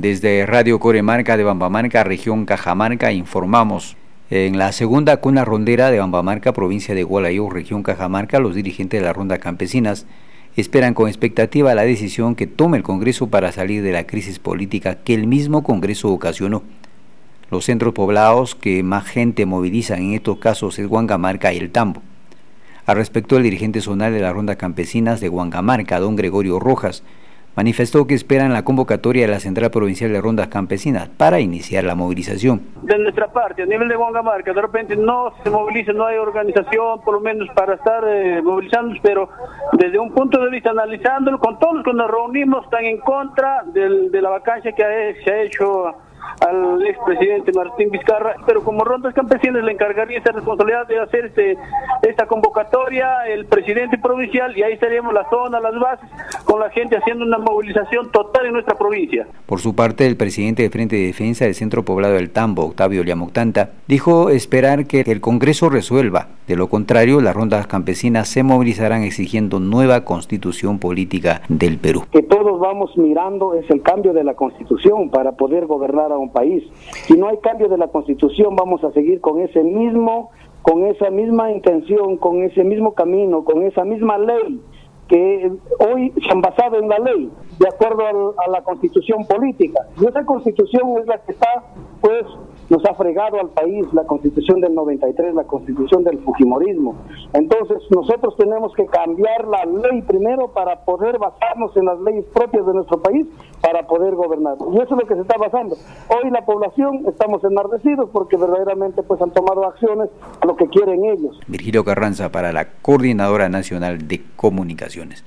Desde Radio Coremarca de Bambamarca, región Cajamarca, informamos. En la segunda cuna rondera de Bambamarca, provincia de Gualayó, región Cajamarca, los dirigentes de la ronda campesinas esperan con expectativa la decisión que tome el Congreso para salir de la crisis política que el mismo Congreso ocasionó. Los centros poblados que más gente movilizan en estos casos es Huangamarca y el Tambo. Al respecto, el dirigente zonal de la ronda campesinas de Huangamarca, don Gregorio Rojas, manifestó que esperan la convocatoria de la Central Provincial de Rondas Campesinas para iniciar la movilización. De nuestra parte, a nivel de Huangamarca, de repente no se moviliza, no hay organización, por lo menos para estar eh, movilizando, pero desde un punto de vista analizándolo, con todos los que nos reunimos están en contra de la vacancia que se ha hecho al expresidente Martín Vizcarra, pero como Rondas Campesinas le encargaría esa responsabilidad de hacer este, esta convocatoria el presidente provincial y ahí estaríamos la zona, las bases, con la gente haciendo una movilización total en nuestra provincia. Por su parte, el presidente de Frente de Defensa del Centro Poblado del Tambo, Octavio Llamuctanta, dijo esperar que el Congreso resuelva. De lo contrario, las rondas campesinas se movilizarán exigiendo nueva constitución política del Perú. Que todos vamos mirando es el cambio de la constitución para poder gobernar a un país. Si no hay cambio de la constitución, vamos a seguir con ese mismo, con esa misma intención, con ese mismo camino, con esa misma ley que hoy se han basado en la ley, de acuerdo a la constitución política. Y esa constitución es la que está, nos ha fregado al país la constitución del 93, la constitución del Fujimorismo. Entonces nosotros tenemos que cambiar la ley primero para poder basarnos en las leyes propias de nuestro país para poder gobernar. Y eso es lo que se está basando. Hoy la población estamos enardecidos porque verdaderamente pues han tomado acciones a lo que quieren ellos. Virgilio Carranza para la Coordinadora Nacional de Comunicaciones.